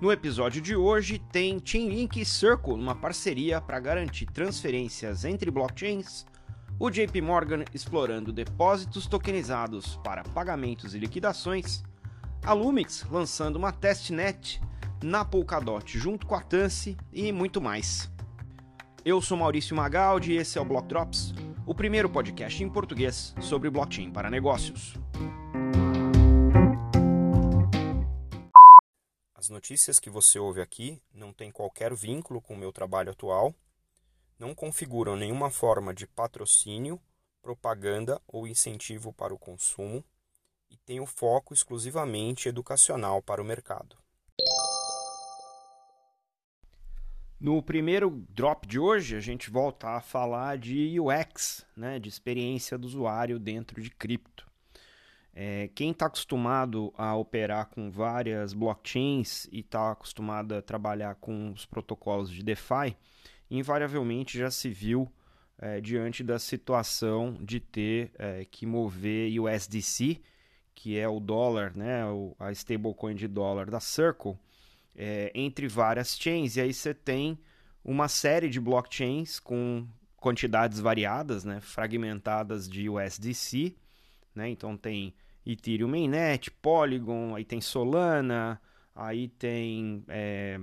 No episódio de hoje tem Chainlink e Circle numa parceria para garantir transferências entre blockchains, o JP Morgan explorando depósitos tokenizados para pagamentos e liquidações, a Lumix lançando uma testnet na Polkadot junto com a Tance e muito mais. Eu sou Maurício Magaldi e esse é o Block Drops, o primeiro podcast em português sobre blockchain para negócios. As notícias que você ouve aqui não têm qualquer vínculo com o meu trabalho atual, não configuram nenhuma forma de patrocínio, propaganda ou incentivo para o consumo e têm o foco exclusivamente educacional para o mercado. No primeiro drop de hoje, a gente volta a falar de UX, né, de experiência do usuário dentro de cripto. É, quem está acostumado a operar com várias blockchains e está acostumado a trabalhar com os protocolos de DeFi, invariavelmente já se viu é, diante da situação de ter é, que mover USDC, que é o dólar, né, a stablecoin de dólar da Circle, é, entre várias chains. E aí você tem uma série de blockchains com quantidades variadas, né, fragmentadas de USDC né? Então tem Ethereum Mainnet, Polygon, aí tem Solana, aí tem é,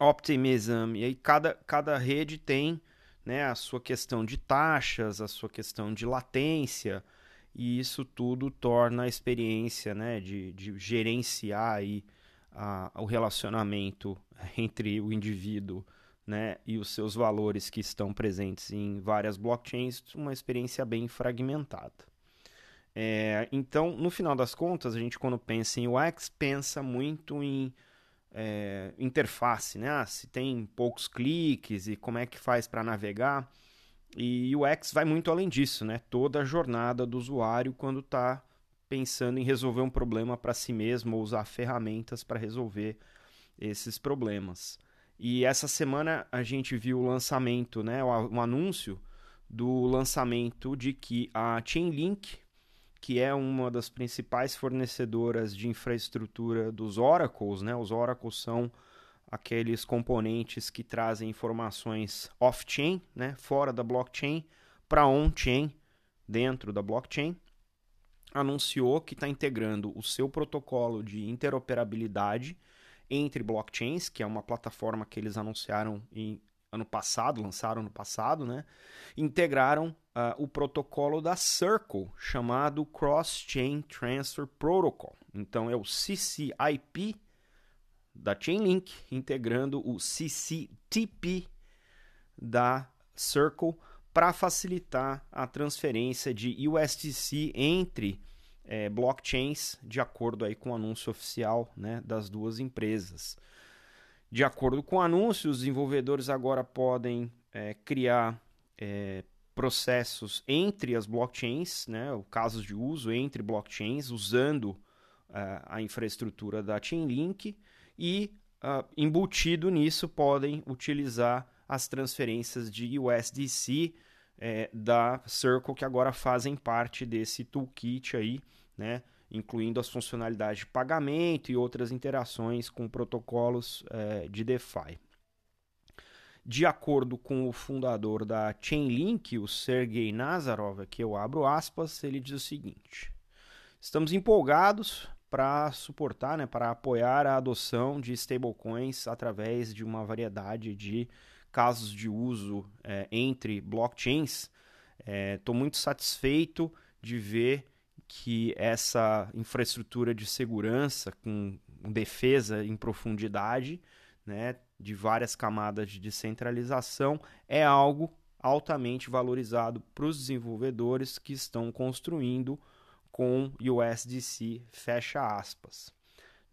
Optimism, e aí cada, cada rede tem né, a sua questão de taxas, a sua questão de latência, e isso tudo torna a experiência né, de, de gerenciar aí a, o relacionamento entre o indivíduo né, e os seus valores que estão presentes em várias blockchains uma experiência bem fragmentada. É, então, no final das contas, a gente quando pensa em UX, pensa muito em é, interface, né? Ah, se tem poucos cliques e como é que faz para navegar. E UX vai muito além disso, né? Toda a jornada do usuário quando está pensando em resolver um problema para si mesmo ou usar ferramentas para resolver esses problemas. E essa semana a gente viu o lançamento, né, um anúncio do lançamento de que a Chainlink que é uma das principais fornecedoras de infraestrutura dos oracles, né? Os oracles são aqueles componentes que trazem informações off-chain, né? Fora da blockchain, para on-chain, dentro da blockchain. Anunciou que está integrando o seu protocolo de interoperabilidade entre blockchains, que é uma plataforma que eles anunciaram em ano passado, lançaram no passado, né? Integraram uh, o protocolo da Circle, chamado Cross-Chain Transfer Protocol. Então é o CCIP da Chainlink integrando o CCTP da Circle para facilitar a transferência de USDC entre é, blockchains, de acordo aí com o anúncio oficial né, das duas empresas. De acordo com o anúncio, os desenvolvedores agora podem é, criar é, processos entre as blockchains, né, casos de uso entre blockchains, usando uh, a infraestrutura da Chainlink e, uh, embutido nisso, podem utilizar as transferências de USDC é, da Circle, que agora fazem parte desse toolkit aí, né, incluindo as funcionalidades de pagamento e outras interações com protocolos é, de DeFi. De acordo com o fundador da Chainlink, o Sergei Nazarov, aqui eu abro aspas, ele diz o seguinte: Estamos empolgados para suportar, né, para apoiar a adoção de stablecoins através de uma variedade de casos de uso é, entre blockchains. Estou é, muito satisfeito de ver que essa infraestrutura de segurança com defesa em profundidade, né, de várias camadas de descentralização, é algo altamente valorizado para os desenvolvedores que estão construindo com USDC, fecha aspas.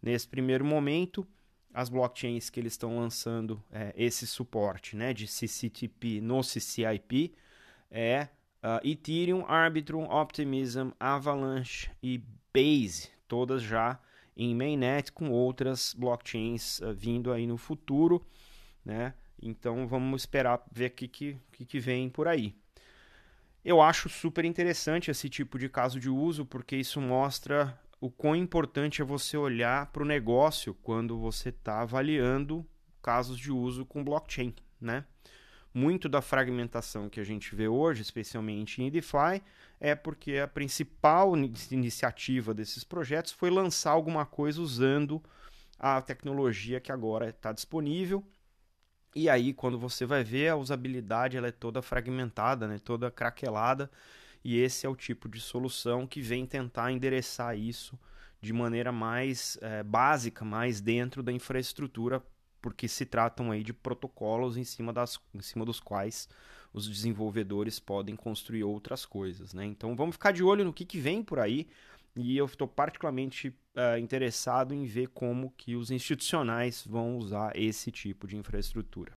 Nesse primeiro momento, as blockchains que eles estão lançando é, esse suporte né, de CCTP no CCIP é Uh, Ethereum, Arbitrum, Optimism, Avalanche e Base, todas já em mainnet com outras blockchains uh, vindo aí no futuro, né? Então vamos esperar ver o que, que, que vem por aí. Eu acho super interessante esse tipo de caso de uso porque isso mostra o quão importante é você olhar para o negócio quando você está avaliando casos de uso com blockchain, né? Muito da fragmentação que a gente vê hoje, especialmente em DeFi, é porque a principal iniciativa desses projetos foi lançar alguma coisa usando a tecnologia que agora está disponível. E aí, quando você vai ver, a usabilidade ela é toda fragmentada, né? toda craquelada, e esse é o tipo de solução que vem tentar endereçar isso de maneira mais é, básica, mais dentro da infraestrutura, porque se tratam aí de protocolos em cima, das, em cima dos quais os desenvolvedores podem construir outras coisas. Né? Então vamos ficar de olho no que, que vem por aí. E eu estou particularmente uh, interessado em ver como que os institucionais vão usar esse tipo de infraestrutura.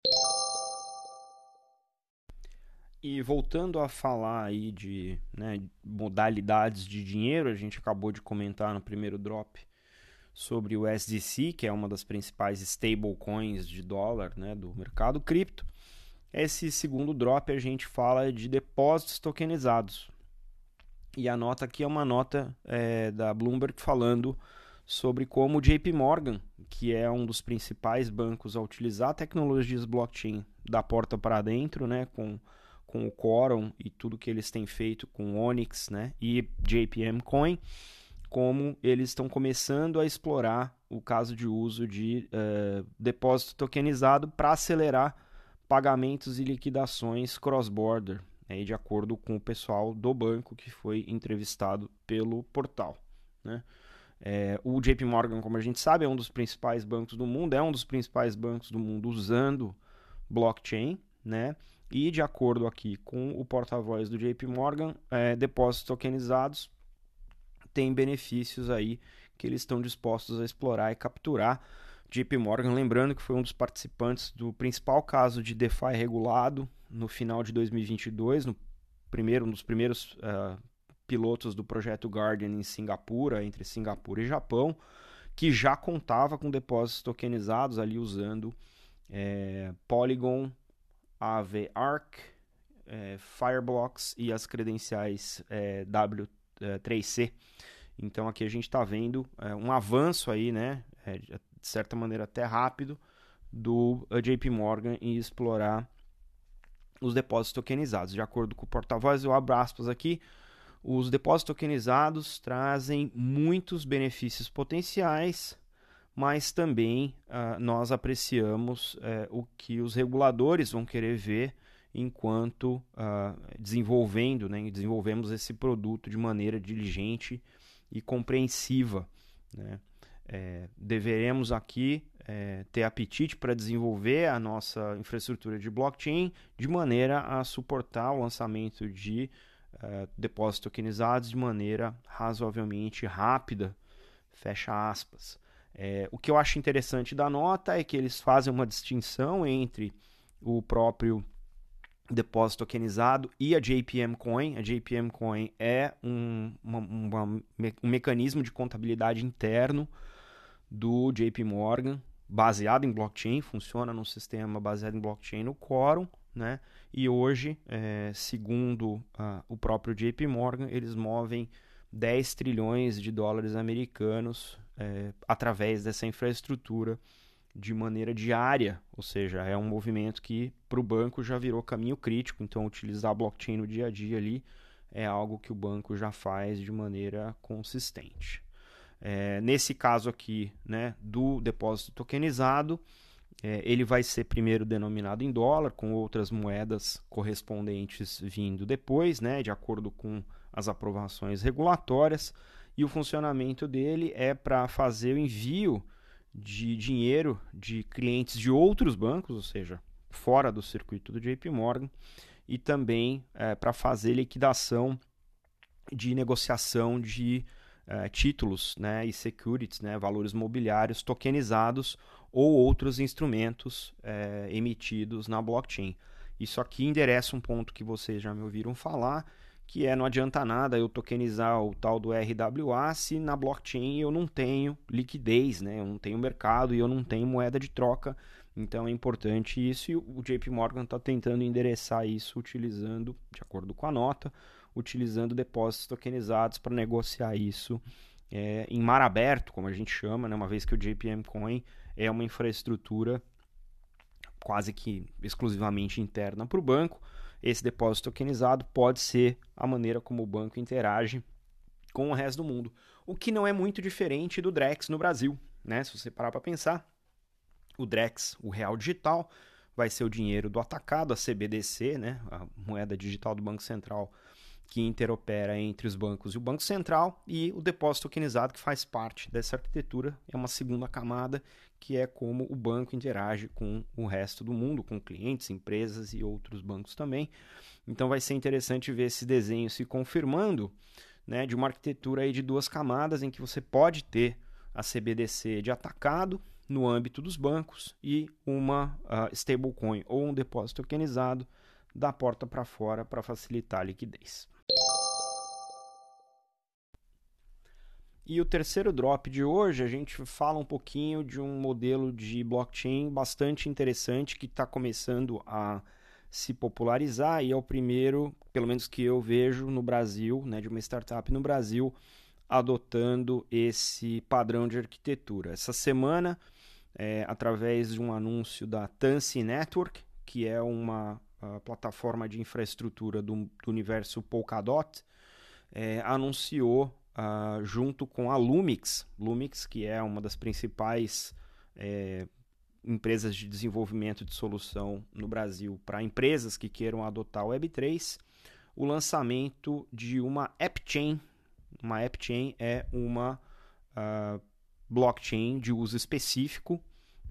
E voltando a falar aí de né, modalidades de dinheiro, a gente acabou de comentar no primeiro drop sobre o SDC, que é uma das principais stablecoins de dólar né, do mercado cripto. Esse segundo drop a gente fala de depósitos tokenizados. E a nota aqui é uma nota é, da Bloomberg falando sobre como o JP Morgan, que é um dos principais bancos a utilizar tecnologias blockchain da porta para dentro, né, com com o Quorum e tudo que eles têm feito com Onyx né, e JPM Coin, como eles estão começando a explorar o caso de uso de uh, depósito tokenizado para acelerar pagamentos e liquidações cross-border, né, de acordo com o pessoal do banco que foi entrevistado pelo portal. Né? É, o JP Morgan, como a gente sabe, é um dos principais bancos do mundo, é um dos principais bancos do mundo usando blockchain, né? E de acordo aqui com o porta-voz do JP Morgan, é, depósitos tokenizados têm benefícios aí que eles estão dispostos a explorar e capturar. JP Morgan, lembrando que foi um dos participantes do principal caso de DeFi regulado no final de 2022, no primeiro, um dos primeiros uh, pilotos do projeto Guardian em Singapura, entre Singapura e Japão, que já contava com depósitos tokenizados ali usando é, Polygon AV Arc, é, Fireblocks e as credenciais é, W3C. Então aqui a gente está vendo é, um avanço aí, né, é, de certa maneira até rápido, do JP Morgan em explorar os depósitos tokenizados. De acordo com o porta-voz, eu abro aspas aqui, os depósitos tokenizados trazem muitos benefícios potenciais mas também uh, nós apreciamos uh, o que os reguladores vão querer ver enquanto uh, desenvolvendo, né, desenvolvemos esse produto de maneira diligente e compreensiva. Né? É, deveremos aqui é, ter apetite para desenvolver a nossa infraestrutura de blockchain de maneira a suportar o lançamento de uh, depósitos tokenizados de maneira razoavelmente rápida. Fecha aspas. É, o que eu acho interessante da nota é que eles fazem uma distinção entre o próprio depósito tokenizado e a JPM Coin. A JPM Coin é um, uma, uma, um mecanismo de contabilidade interno do JP Morgan, baseado em blockchain, funciona num sistema baseado em blockchain no Quorum, né? E hoje, é, segundo o próprio JP Morgan, eles movem 10 trilhões de dólares americanos é, através dessa infraestrutura de maneira diária, ou seja, é um movimento que para o banco já virou caminho crítico, então utilizar a blockchain no dia a dia ali é algo que o banco já faz de maneira consistente. É, nesse caso aqui, né, do depósito tokenizado, é, ele vai ser primeiro denominado em dólar, com outras moedas correspondentes vindo depois, né, de acordo com as aprovações regulatórias e o funcionamento dele é para fazer o envio de dinheiro de clientes de outros bancos, ou seja, fora do circuito do JP Morgan, e também é, para fazer liquidação de negociação de é, títulos né, e securities, né, valores mobiliários tokenizados ou outros instrumentos é, emitidos na blockchain. Isso aqui endereça um ponto que vocês já me ouviram falar, que é não adianta nada eu tokenizar o tal do RWA se na blockchain eu não tenho liquidez, né? Eu não tenho mercado e eu não tenho moeda de troca. Então é importante isso e o JP Morgan está tentando endereçar isso utilizando, de acordo com a nota, utilizando depósitos tokenizados para negociar isso é, em mar aberto, como a gente chama, né? uma vez que o JPM Coin é uma infraestrutura quase que exclusivamente interna para o banco. Esse depósito tokenizado pode ser a maneira como o banco interage com o resto do mundo, o que não é muito diferente do Drex no Brasil, né? Se você parar para pensar, o Drex, o real digital, vai ser o dinheiro do atacado, a CBDC, né? A moeda digital do Banco Central que interopera entre os bancos e o Banco Central, e o depósito tokenizado, que faz parte dessa arquitetura, é uma segunda camada, que é como o banco interage com o resto do mundo, com clientes, empresas e outros bancos também. Então vai ser interessante ver esse desenho se confirmando, né, de uma arquitetura aí de duas camadas, em que você pode ter a CBDC de atacado no âmbito dos bancos e uma uh, stablecoin ou um depósito tokenizado da porta para fora para facilitar a liquidez. E o terceiro drop de hoje, a gente fala um pouquinho de um modelo de blockchain bastante interessante que está começando a se popularizar e é o primeiro, pelo menos que eu vejo no Brasil, né, de uma startup no Brasil, adotando esse padrão de arquitetura. Essa semana, é, através de um anúncio da Tansy Network, que é uma plataforma de infraestrutura do, do universo Polkadot, é, anunciou uh, junto com a Lumix, Lumix que é uma das principais é, empresas de desenvolvimento de solução no Brasil para empresas que queiram adotar o Web3, o lançamento de uma AppChain. Uma AppChain é uma uh, blockchain de uso específico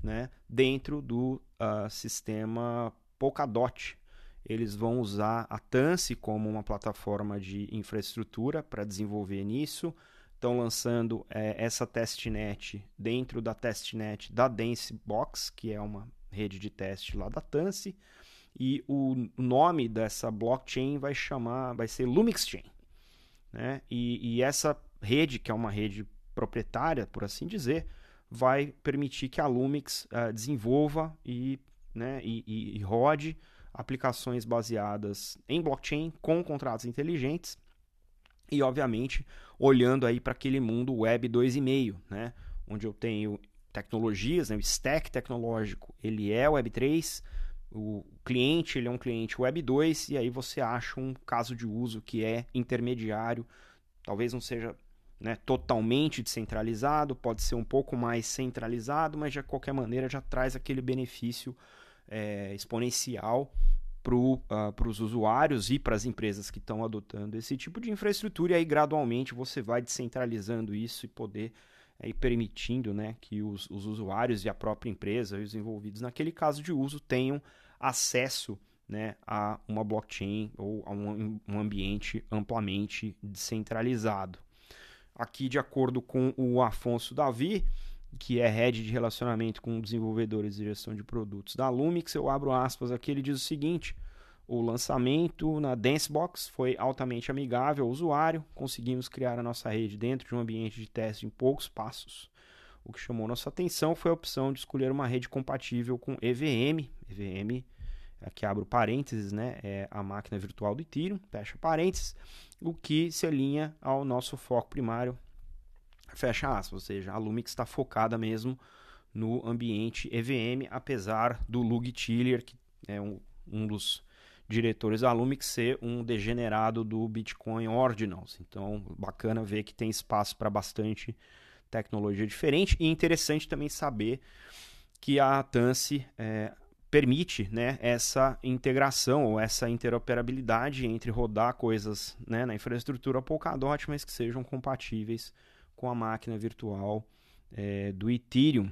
né, dentro do uh, sistema Polkadot. Eles vão usar a Tansy como uma plataforma de infraestrutura para desenvolver nisso. Estão lançando é, essa testnet dentro da testnet da Dancebox, que é uma rede de teste lá da Tansy. E o nome dessa blockchain vai chamar, vai ser Lumixchain. Né? E, e essa rede, que é uma rede proprietária, por assim dizer, vai permitir que a Lumix uh, desenvolva e, né, e, e, e rode aplicações baseadas em blockchain com contratos inteligentes e, obviamente, olhando aí para aquele mundo web 2.5, né? onde eu tenho tecnologias, né? o stack tecnológico ele é web 3, o cliente ele é um cliente web 2 e aí você acha um caso de uso que é intermediário, talvez não seja né, totalmente descentralizado, pode ser um pouco mais centralizado, mas de qualquer maneira já traz aquele benefício é, exponencial para uh, os usuários e para as empresas que estão adotando esse tipo de infraestrutura, e aí gradualmente você vai descentralizando isso e poder é, ir permitindo né, que os, os usuários e a própria empresa e os envolvidos naquele caso de uso tenham acesso né, a uma blockchain ou a um, um ambiente amplamente descentralizado. Aqui, de acordo com o Afonso Davi, que é head de relacionamento com desenvolvedores e gestão de produtos da Lumix, eu abro aspas aqui, ele diz o seguinte: o lançamento na Dancebox foi altamente amigável ao usuário, conseguimos criar a nossa rede dentro de um ambiente de teste em poucos passos. O que chamou nossa atenção foi a opção de escolher uma rede compatível com EVM. EVM, aqui abro parênteses, né, é a máquina virtual do Ethereum, fecha parênteses, o que se alinha ao nosso foco primário, Fecha aspas, ou seja, a Lumix está focada mesmo no ambiente EVM, apesar do Lug Tiller, que é um, um dos diretores da Lumix, ser um degenerado do Bitcoin Ordinals. Então, bacana ver que tem espaço para bastante tecnologia diferente e interessante também saber que a Tansy é, permite né, essa integração ou essa interoperabilidade entre rodar coisas né, na infraestrutura Polkadot, mas que sejam compatíveis com a máquina virtual é, do Ethereum.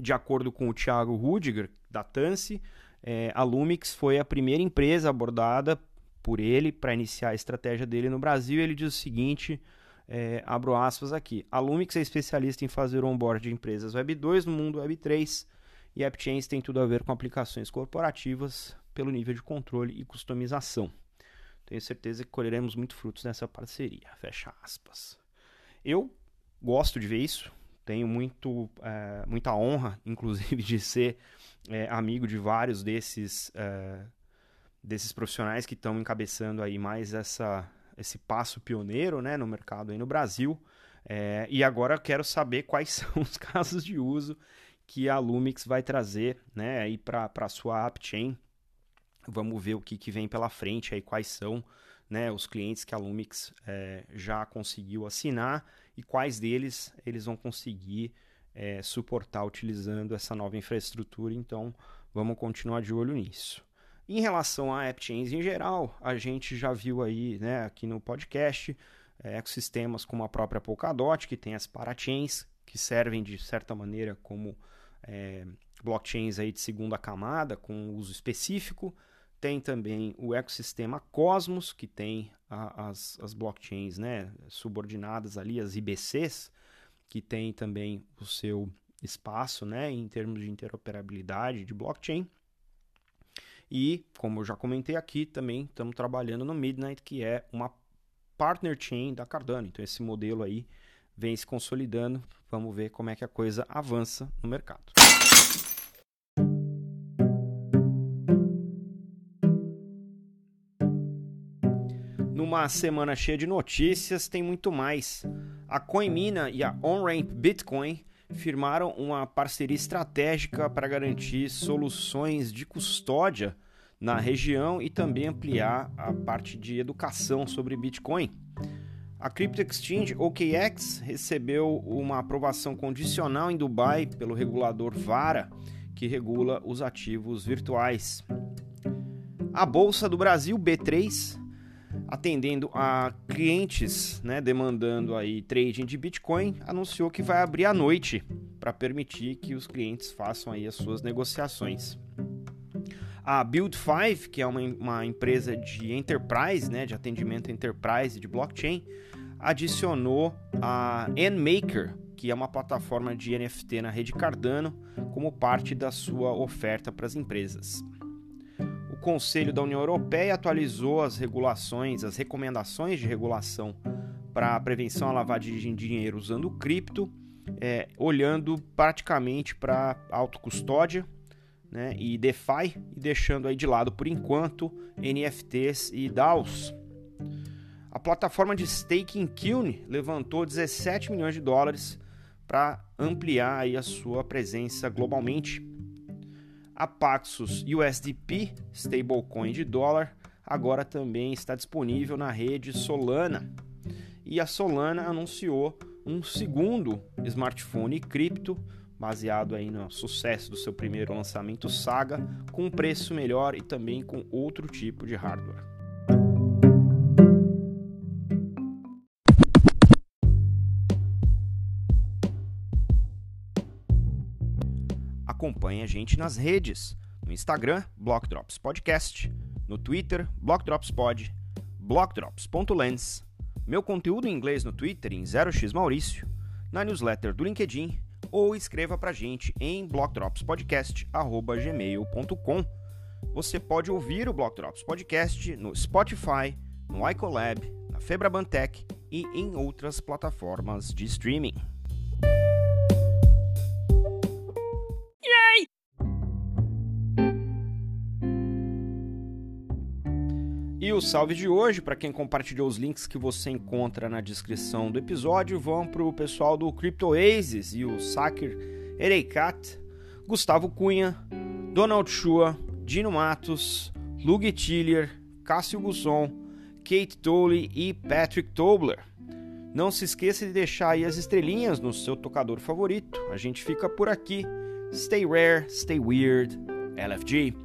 De acordo com o Thiago Rudiger, da Tansy, é, a Lumix foi a primeira empresa abordada por ele para iniciar a estratégia dele no Brasil. Ele diz o seguinte: é, abro aspas aqui. A Lumix é especialista em fazer onboard de empresas Web 2 no mundo Web 3 e AppChains tem tudo a ver com aplicações corporativas pelo nível de controle e customização. Tenho certeza que colheremos muito frutos nessa parceria. Fecha aspas. Eu gosto de ver isso, tenho muito, é, muita honra, inclusive, de ser é, amigo de vários desses, é, desses profissionais que estão encabeçando aí mais essa, esse passo pioneiro né, no mercado aí no Brasil. E agora eu quero saber quais são os casos de uso que a Lumix vai trazer né, para a sua AppChain. Vamos ver o que, que vem pela frente aí, quais são né, os clientes que a Lumix é, já conseguiu assinar e quais deles eles vão conseguir é, suportar utilizando essa nova infraestrutura. Então, vamos continuar de olho nisso. Em relação a AppChains em geral, a gente já viu aí né, aqui no podcast é, ecossistemas como a própria Polkadot, que tem as parachains, que servem de certa maneira como é, blockchains aí de segunda camada, com uso específico. Tem também o ecossistema Cosmos, que tem a, as, as blockchains né, subordinadas ali, as IBCs, que tem também o seu espaço né, em termos de interoperabilidade de blockchain. E, como eu já comentei aqui, também estamos trabalhando no Midnight, que é uma partner chain da Cardano. Então, esse modelo aí vem se consolidando. Vamos ver como é que a coisa avança no mercado. Numa semana cheia de notícias, tem muito mais. A Coinmina e a OnRamp Bitcoin firmaram uma parceria estratégica para garantir soluções de custódia na região e também ampliar a parte de educação sobre Bitcoin. A Crypto Exchange OKX recebeu uma aprovação condicional em Dubai pelo regulador VARA, que regula os ativos virtuais. A Bolsa do Brasil B3 atendendo a clientes, né, demandando aí trading de Bitcoin, anunciou que vai abrir à noite para permitir que os clientes façam aí as suas negociações. A Build5, que é uma, uma empresa de enterprise, né, de atendimento enterprise de blockchain, adicionou a NMaker, que é uma plataforma de NFT na rede Cardano, como parte da sua oferta para as empresas. Conselho da União Europeia atualizou as regulações, as recomendações de regulação para a prevenção à lavagem de dinheiro usando cripto, é, olhando praticamente para autocustódia né, e DeFi e deixando aí de lado por enquanto NFTs e DAOs. A plataforma de staking Kiln levantou 17 milhões de dólares para ampliar aí a sua presença globalmente a Paxos USDP, stablecoin de dólar, agora também está disponível na rede Solana. E a Solana anunciou um segundo smartphone cripto, baseado aí no sucesso do seu primeiro lançamento Saga, com um preço melhor e também com outro tipo de hardware. Acompanhe a gente nas redes. No Instagram, Block Drops Podcast. No Twitter, Block Drops Pod. blockdrops.lens. Meu conteúdo em inglês no Twitter em 0x Maurício. Na newsletter do LinkedIn. Ou escreva pra gente em blockdropspodcast.gmail.com. Você pode ouvir o Block Drops Podcast no Spotify, no iColab, na Febrabantec e em outras plataformas de streaming. E o salve de hoje, para quem compartilhou os links que você encontra na descrição do episódio, vão para o pessoal do Crypto Oasis e o Sakir Ereikat, Gustavo Cunha, Donald Shua, Dino Matos, Lug Tiller, Cássio Gusson, Kate Tolley e Patrick Tobler. Não se esqueça de deixar aí as estrelinhas no seu tocador favorito. A gente fica por aqui. Stay rare, stay weird. LFG.